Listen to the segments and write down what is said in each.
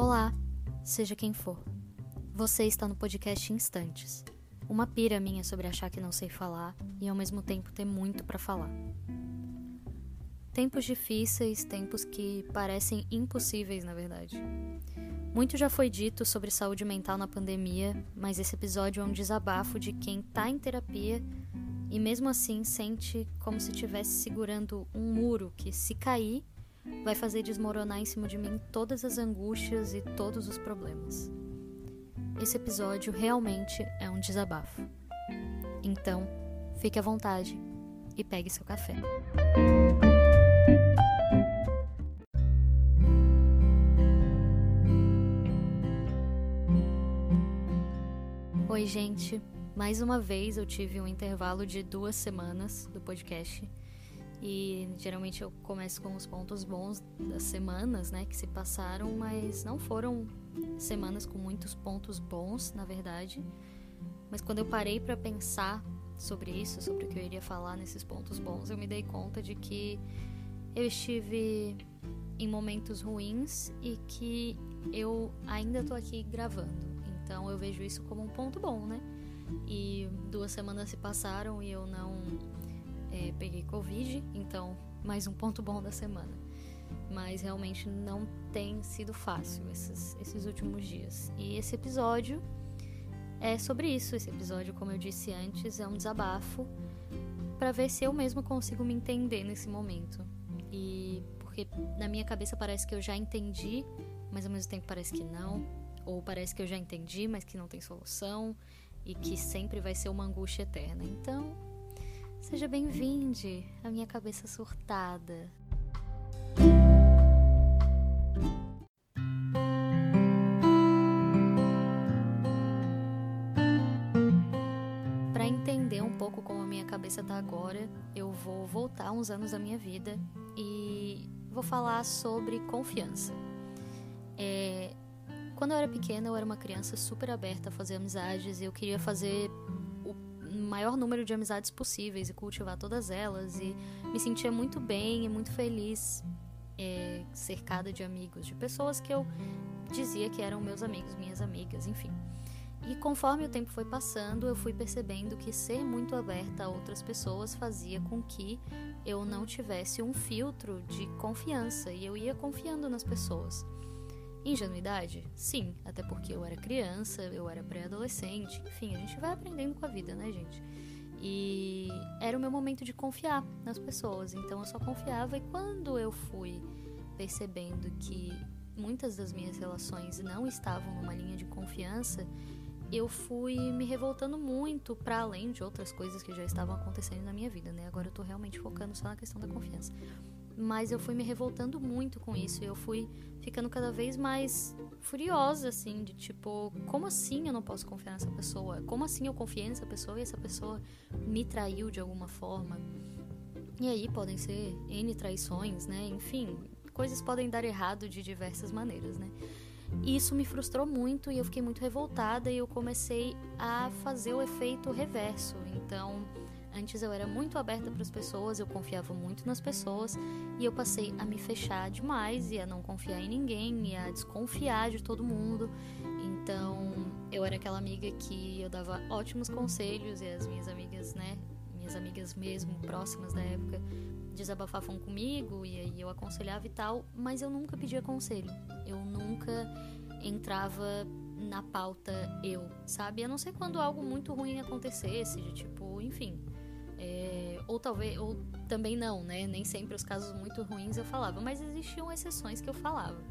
Olá, seja quem for. Você está no podcast Instantes. Uma pira minha sobre achar que não sei falar e ao mesmo tempo ter muito para falar. Tempos difíceis, tempos que parecem impossíveis, na verdade. Muito já foi dito sobre saúde mental na pandemia, mas esse episódio é um desabafo de quem está em terapia e mesmo assim sente como se estivesse segurando um muro que, se cair, vai fazer desmoronar em cima de mim todas as angústias e todos os problemas. Esse episódio realmente é um desabafo. Então, fique à vontade e pegue seu café. Oi, gente. Mais uma vez eu tive um intervalo de duas semanas do podcast e geralmente eu começo com os pontos bons das semanas, né, que se passaram, mas não foram semanas com muitos pontos bons, na verdade. Mas quando eu parei para pensar sobre isso, sobre o que eu iria falar nesses pontos bons, eu me dei conta de que eu estive em momentos ruins e que eu ainda tô aqui gravando. Então eu vejo isso como um ponto bom, né? E duas semanas se passaram e eu não é, peguei Covid, então mais um ponto bom da semana. Mas realmente não tem sido fácil esses, esses últimos dias. E esse episódio é sobre isso. Esse episódio, como eu disse antes, é um desabafo para ver se eu mesmo consigo me entender nesse momento. E porque na minha cabeça parece que eu já entendi, mas ao mesmo tempo parece que não. Ou parece que eu já entendi, mas que não tem solução e que sempre vai ser uma angústia eterna. Então, Seja bem-vindo à minha cabeça surtada. Para entender um pouco como a minha cabeça tá agora, eu vou voltar uns anos da minha vida e vou falar sobre confiança. É, quando eu era pequena, eu era uma criança super aberta a fazer amizades e eu queria fazer maior número de amizades possíveis e cultivar todas elas. E me sentia muito bem e muito feliz é, cercada de amigos, de pessoas que eu dizia que eram meus amigos, minhas amigas, enfim. E conforme o tempo foi passando, eu fui percebendo que ser muito aberta a outras pessoas fazia com que eu não tivesse um filtro de confiança e eu ia confiando nas pessoas. Ingenuidade? Sim, até porque eu era criança, eu era pré-adolescente, enfim, a gente vai aprendendo com a vida, né, gente? E era o meu momento de confiar nas pessoas, então eu só confiava e quando eu fui percebendo que muitas das minhas relações não estavam numa linha de confiança, eu fui me revoltando muito para além de outras coisas que já estavam acontecendo na minha vida, né? Agora eu tô realmente focando só na questão da confiança mas eu fui me revoltando muito com isso. Eu fui ficando cada vez mais furiosa, assim, de tipo, como assim eu não posso confiar nessa pessoa? Como assim eu confiei nessa pessoa e essa pessoa me traiu de alguma forma? E aí podem ser N traições, né? Enfim, coisas podem dar errado de diversas maneiras, né? E isso me frustrou muito e eu fiquei muito revoltada e eu comecei a fazer o efeito reverso. Então, Antes eu era muito aberta para as pessoas, eu confiava muito nas pessoas e eu passei a me fechar demais e a não confiar em ninguém e a desconfiar de todo mundo. Então eu era aquela amiga que eu dava ótimos conselhos e as minhas amigas, né, minhas amigas mesmo próximas da época desabafavam comigo e aí eu aconselhava e tal, mas eu nunca pedia conselho. Eu nunca entrava na pauta eu, sabe? A não ser quando algo muito ruim acontecesse, de tipo, enfim, ou talvez, ou também não, né? Nem sempre os casos muito ruins eu falava, mas existiam exceções que eu falava.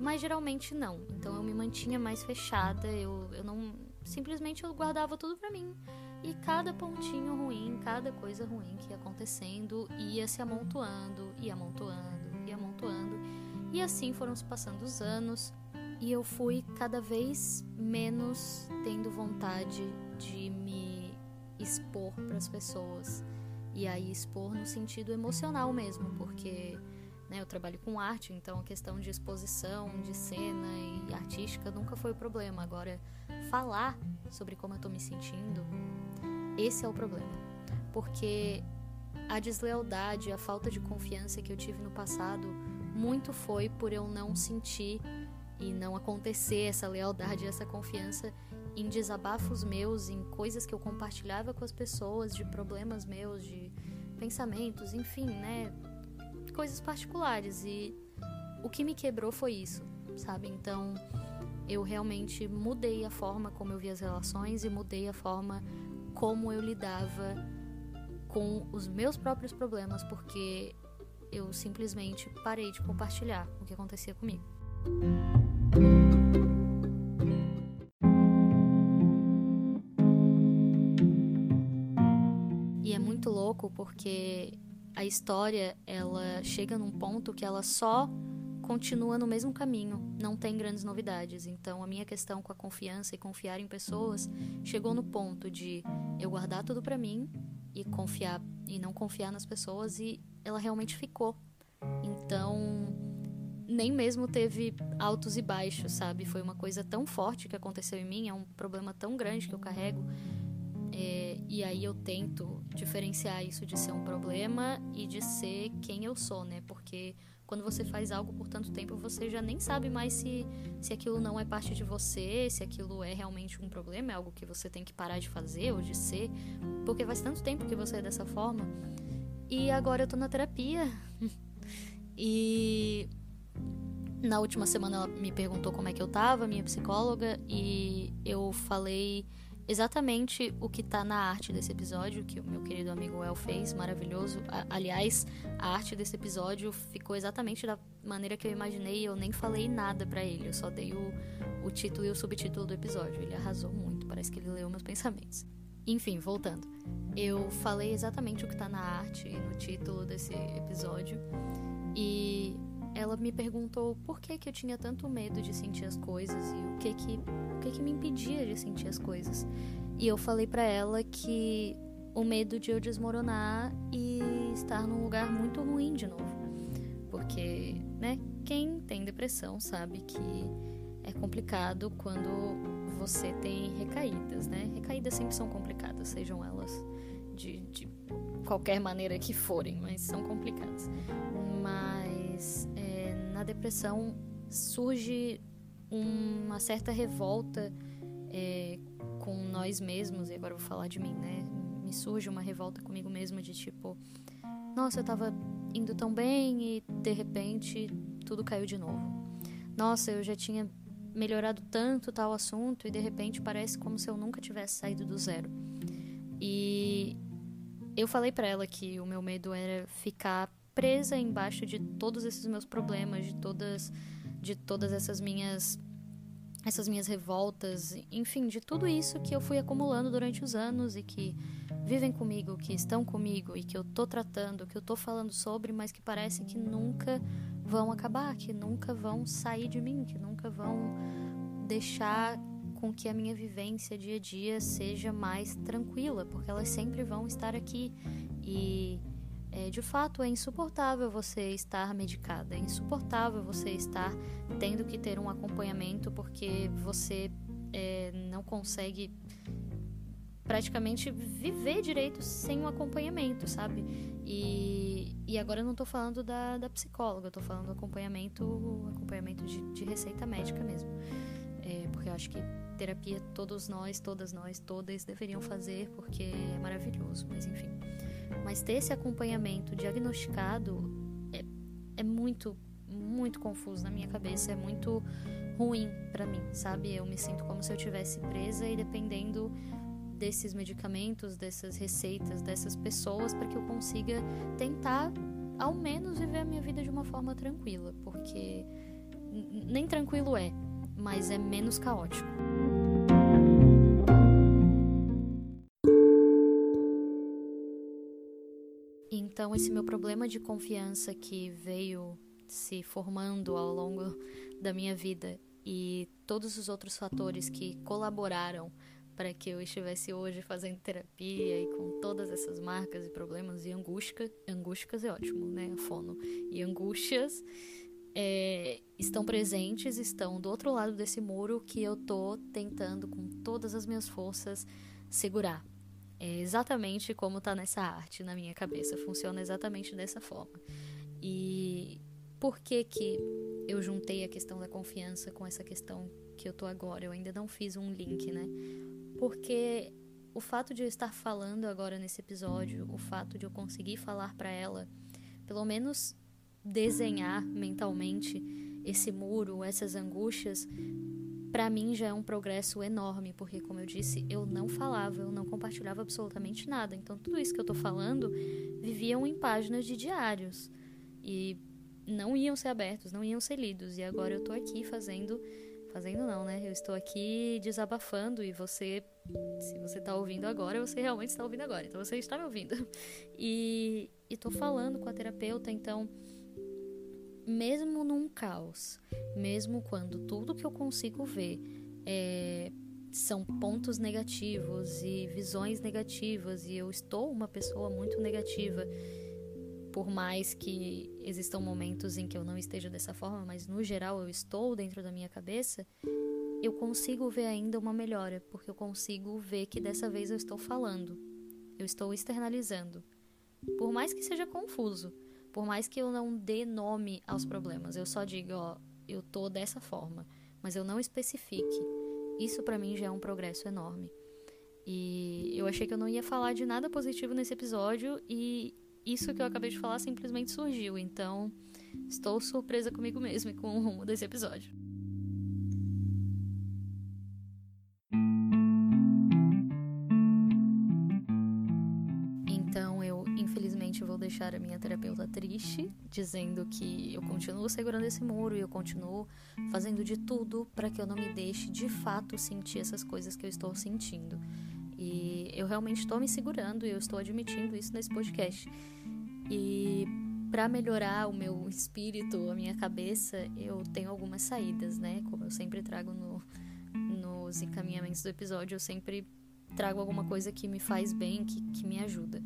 Mas geralmente não. Então eu me mantinha mais fechada, eu, eu não. Simplesmente eu guardava tudo pra mim. E cada pontinho ruim, cada coisa ruim que ia acontecendo ia se amontoando, ia amontoando, ia amontoando. E assim foram se passando os anos e eu fui cada vez menos tendo vontade de me expor para as pessoas. E aí expor no sentido emocional mesmo, porque né, eu trabalho com arte, então a questão de exposição, de cena e artística nunca foi o problema. Agora, falar sobre como eu estou me sentindo, esse é o problema. Porque a deslealdade, a falta de confiança que eu tive no passado, muito foi por eu não sentir e não acontecer essa lealdade, essa confiança em desabafos meus, em coisas que eu compartilhava com as pessoas, de problemas meus, de pensamentos, enfim, né? Coisas particulares. E o que me quebrou foi isso, sabe? Então eu realmente mudei a forma como eu via as relações e mudei a forma como eu lidava com os meus próprios problemas, porque eu simplesmente parei de compartilhar o que acontecia comigo. Louco porque a história ela chega num ponto que ela só continua no mesmo caminho, não tem grandes novidades. Então, a minha questão com a confiança e confiar em pessoas chegou no ponto de eu guardar tudo para mim e confiar e não confiar nas pessoas e ela realmente ficou. Então, nem mesmo teve altos e baixos, sabe? Foi uma coisa tão forte que aconteceu em mim, é um problema tão grande que eu carrego. É, e aí eu tento diferenciar isso de ser um problema e de ser quem eu sou, né? Porque quando você faz algo por tanto tempo, você já nem sabe mais se, se aquilo não é parte de você, se aquilo é realmente um problema, é algo que você tem que parar de fazer ou de ser, porque faz tanto tempo que você é dessa forma. E agora eu tô na terapia. e na última semana ela me perguntou como é que eu tava, minha psicóloga, e eu falei exatamente o que tá na arte desse episódio, que o meu querido amigo El fez, maravilhoso. aliás, a arte desse episódio ficou exatamente da maneira que eu imaginei, eu nem falei nada para ele, eu só dei o, o título e o subtítulo do episódio. Ele arrasou muito, parece que ele leu meus pensamentos. Enfim, voltando. Eu falei exatamente o que tá na arte e no título desse episódio. E ela me perguntou por que, que eu tinha tanto medo de sentir as coisas e o que que, o que, que me impedia de sentir as coisas. E eu falei para ela que o medo de eu desmoronar e estar num lugar muito ruim de novo. Porque, né, quem tem depressão sabe que é complicado quando você tem recaídas, né? Recaídas sempre são complicadas, sejam elas de, de qualquer maneira que forem, mas são complicadas. Mas depressão surge uma certa revolta é, com nós mesmos, e agora vou falar de mim, né? Me surge uma revolta comigo mesma de tipo, nossa, eu tava indo tão bem e de repente tudo caiu de novo. Nossa, eu já tinha melhorado tanto tal assunto e de repente parece como se eu nunca tivesse saído do zero. E eu falei para ela que o meu medo era ficar presa embaixo de todos esses meus problemas, de todas de todas essas minhas essas minhas revoltas, enfim, de tudo isso que eu fui acumulando durante os anos e que vivem comigo, que estão comigo e que eu tô tratando, que eu tô falando sobre, mas que parece que nunca vão acabar, que nunca vão sair de mim, que nunca vão deixar com que a minha vivência dia a dia seja mais tranquila, porque elas sempre vão estar aqui. E é, de fato, é insuportável você estar medicada, é insuportável você estar tendo que ter um acompanhamento porque você é, não consegue praticamente viver direito sem um acompanhamento, sabe? E, e agora eu não tô falando da, da psicóloga, eu tô falando do acompanhamento, acompanhamento de, de receita médica mesmo. É, porque eu acho que terapia todos nós, todas nós, todas deveriam fazer porque é maravilhoso, mas enfim. Mas ter esse acompanhamento diagnosticado é, é muito, muito confuso na minha cabeça, é muito ruim para mim, sabe? Eu me sinto como se eu tivesse presa e dependendo desses medicamentos, dessas receitas, dessas pessoas para que eu consiga tentar ao menos viver a minha vida de uma forma tranquila, porque nem tranquilo é, mas é menos caótico. Então, esse meu problema de confiança que veio se formando ao longo da minha vida e todos os outros fatores que colaboraram para que eu estivesse hoje fazendo terapia e com todas essas marcas e problemas e angústia, angústias é ótimo, né? Fono e angústias é, estão presentes, estão do outro lado desse muro que eu tô tentando com todas as minhas forças segurar. É exatamente como está nessa arte na minha cabeça, funciona exatamente dessa forma. E por que que eu juntei a questão da confiança com essa questão que eu tô agora. Eu ainda não fiz um link, né? Porque o fato de eu estar falando agora nesse episódio, o fato de eu conseguir falar para ela, pelo menos desenhar mentalmente esse muro, essas angústias, para mim já é um progresso enorme, porque como eu disse, eu não falava, eu não compartilhava absolutamente nada. Então tudo isso que eu tô falando viviam em páginas de diários e não iam ser abertos, não iam ser lidos. E agora eu tô aqui fazendo fazendo não, né? Eu estou aqui desabafando e você se você está ouvindo agora, você realmente está ouvindo agora. Então você está me ouvindo. E estou falando com a terapeuta, então mesmo num caos, mesmo quando tudo que eu consigo ver é, são pontos negativos e visões negativas, e eu estou uma pessoa muito negativa, por mais que existam momentos em que eu não esteja dessa forma, mas no geral eu estou dentro da minha cabeça, eu consigo ver ainda uma melhora, porque eu consigo ver que dessa vez eu estou falando, eu estou externalizando. Por mais que seja confuso, por mais que eu não dê nome aos problemas, eu só diga, ó, eu tô dessa forma, mas eu não especifique. Isso para mim já é um progresso enorme. E eu achei que eu não ia falar de nada positivo nesse episódio e isso que eu acabei de falar simplesmente surgiu. Então, estou surpresa comigo mesma e com o rumo desse episódio. Deixar a minha terapeuta triste, dizendo que eu continuo segurando esse muro e eu continuo fazendo de tudo para que eu não me deixe de fato sentir essas coisas que eu estou sentindo. E eu realmente estou me segurando e eu estou admitindo isso nesse podcast. E para melhorar o meu espírito, a minha cabeça, eu tenho algumas saídas, né? Como eu sempre trago no, nos encaminhamentos do episódio, eu sempre trago alguma coisa que me faz bem, que, que me ajuda.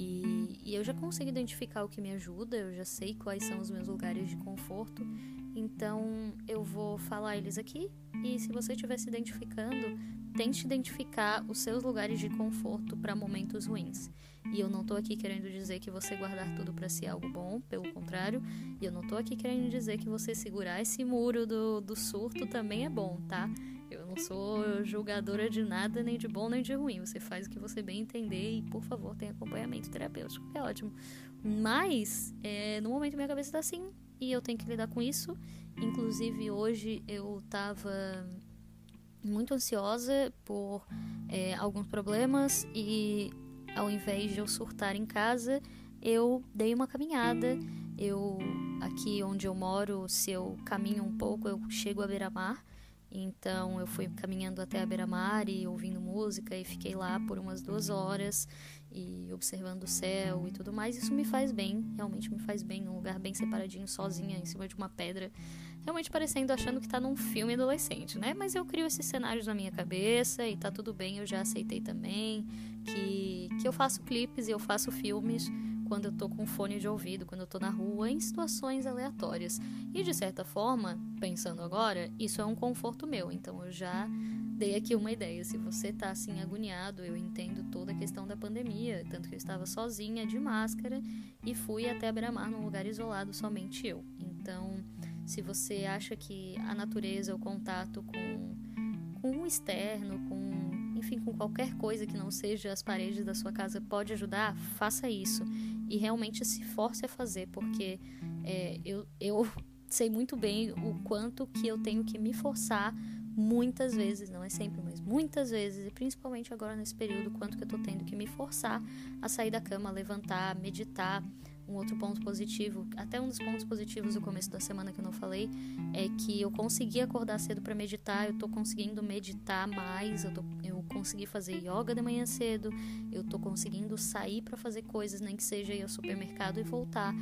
E, e eu já consigo identificar o que me ajuda, eu já sei quais são os meus lugares de conforto, então eu vou falar eles aqui. E se você estiver se identificando, tente identificar os seus lugares de conforto para momentos ruins. E eu não tô aqui querendo dizer que você guardar tudo para si é algo bom, pelo contrário. E eu não tô aqui querendo dizer que você segurar esse muro do, do surto também é bom, tá? Eu não sou julgadora de nada, nem de bom nem de ruim. Você faz o que você bem entender e, por favor, tenha acompanhamento terapêutico, é ótimo. Mas, é, no momento minha cabeça tá assim e eu tenho que lidar com isso. Inclusive, hoje eu tava muito ansiosa por é, alguns problemas e, ao invés de eu surtar em casa, eu dei uma caminhada. Eu, aqui onde eu moro, se eu caminho um pouco, eu chego à beira-mar. Então eu fui caminhando até a beira-mar e ouvindo música e fiquei lá por umas duas horas e observando o céu e tudo mais. Isso me faz bem, realmente me faz bem. Um lugar bem separadinho, sozinha, em cima de uma pedra. Realmente parecendo, achando que tá num filme adolescente, né? Mas eu crio esses cenários na minha cabeça e tá tudo bem. Eu já aceitei também que, que eu faço clipes e eu faço filmes quando eu tô com fone de ouvido, quando eu tô na rua, em situações aleatórias. E de certa forma, pensando agora, isso é um conforto meu, então eu já dei aqui uma ideia. Se você tá assim agoniado, eu entendo toda a questão da pandemia, tanto que eu estava sozinha de máscara e fui até beira-mar num lugar isolado, somente eu. Então, se você acha que a natureza, o contato com, com o externo, com enfim, com qualquer coisa que não seja as paredes da sua casa pode ajudar, faça isso. E realmente se force a fazer, porque é, eu, eu sei muito bem o quanto que eu tenho que me forçar muitas vezes, não é sempre, mas muitas vezes, e principalmente agora nesse período, quanto que eu tô tendo que me forçar a sair da cama, levantar, meditar, um outro ponto positivo, até um dos pontos positivos do começo da semana que eu não falei, é que eu consegui acordar cedo para meditar, eu tô conseguindo meditar mais, eu, tô, eu consegui fazer yoga de manhã cedo, eu tô conseguindo sair para fazer coisas, nem que seja ir ao supermercado e voltar.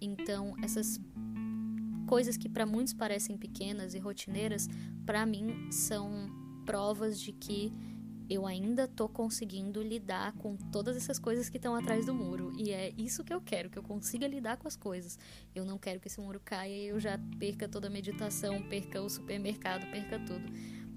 Então, essas coisas que para muitos parecem pequenas e rotineiras, para mim são provas de que eu ainda tô conseguindo lidar com todas essas coisas que estão atrás do muro. E é isso que eu quero, que eu consiga lidar com as coisas. Eu não quero que esse muro caia e eu já perca toda a meditação, perca o supermercado, perca tudo.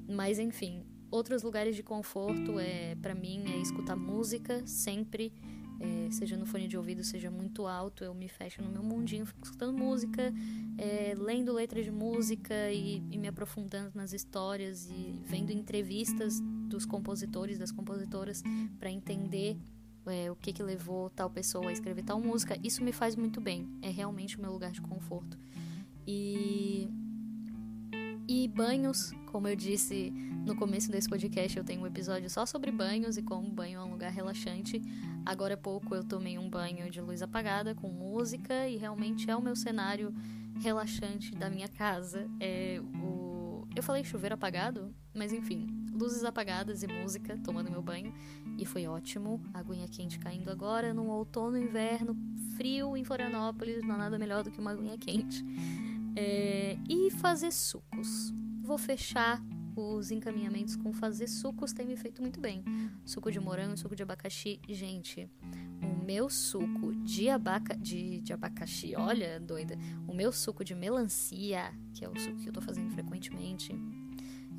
Mas enfim, outros lugares de conforto é para mim é escutar música sempre é, seja no fone de ouvido, seja muito alto, eu me fecho no meu mundinho, fico escutando música, é, lendo letras de música e, e me aprofundando nas histórias e vendo entrevistas dos compositores, das compositoras, para entender é, o que, que levou tal pessoa a escrever tal música. Isso me faz muito bem, é realmente o meu lugar de conforto. E e banhos, como eu disse no começo desse podcast, eu tenho um episódio só sobre banhos e como banho é um lugar relaxante. Agora há pouco eu tomei um banho de luz apagada com música e realmente é o meu cenário relaxante da minha casa. É o eu falei chuveiro apagado, mas enfim, luzes apagadas e música tomando meu banho e foi ótimo. Aguinha quente caindo agora no outono, inverno, frio em Florianópolis, não há nada melhor do que uma aguinha quente. É, e fazer sucos. Vou fechar os encaminhamentos com fazer sucos tem me feito muito bem. Suco de morango, suco de abacaxi. Gente, o meu suco de, abaca, de, de abacaxi, olha, doida. O meu suco de melancia, que é o suco que eu tô fazendo frequentemente.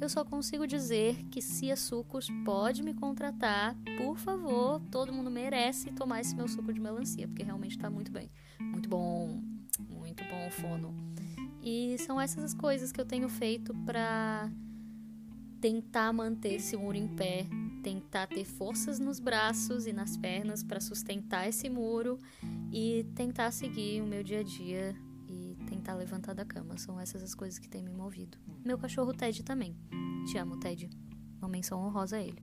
Eu só consigo dizer que Cia Sucos pode me contratar, por favor. Todo mundo merece tomar esse meu suco de melancia, porque realmente tá muito bem. Muito bom, muito bom o fono. E são essas as coisas que eu tenho feito para tentar manter esse muro em pé, tentar ter forças nos braços e nas pernas para sustentar esse muro e tentar seguir o meu dia a dia tentar levantar da cama. São essas as coisas que têm me movido. Meu cachorro Ted também. Te amo, Ted. Uma menção honrosa a ele.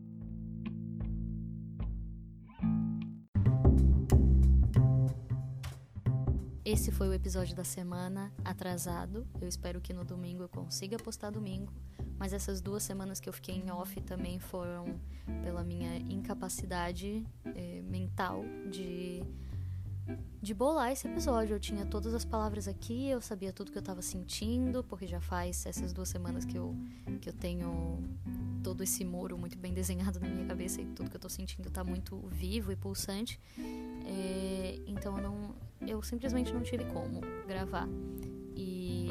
Esse foi o episódio da semana atrasado. Eu espero que no domingo eu consiga postar domingo. Mas essas duas semanas que eu fiquei em off também foram pela minha incapacidade eh, mental de, de bolar esse episódio. Eu tinha todas as palavras aqui, eu sabia tudo que eu tava sentindo, porque já faz essas duas semanas que eu, que eu tenho todo esse muro muito bem desenhado na minha cabeça e tudo que eu tô sentindo tá muito vivo e pulsante. É, então eu, não, eu simplesmente não tive como gravar. E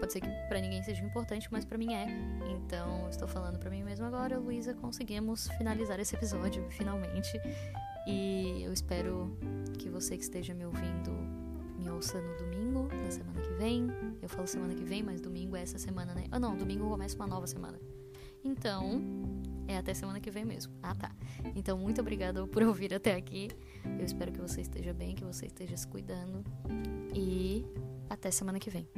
pode ser que para ninguém seja importante, mas para mim é. Então estou falando para mim mesmo agora, Luísa, conseguimos finalizar esse episódio finalmente. E eu espero você que esteja me ouvindo me ouça no domingo da semana que vem. Eu falo semana que vem, mas domingo é essa semana, né? Ah, não, domingo começa uma nova semana. Então, é até semana que vem mesmo. Ah, tá. Então, muito obrigada por ouvir até aqui. Eu espero que você esteja bem, que você esteja se cuidando. E até semana que vem.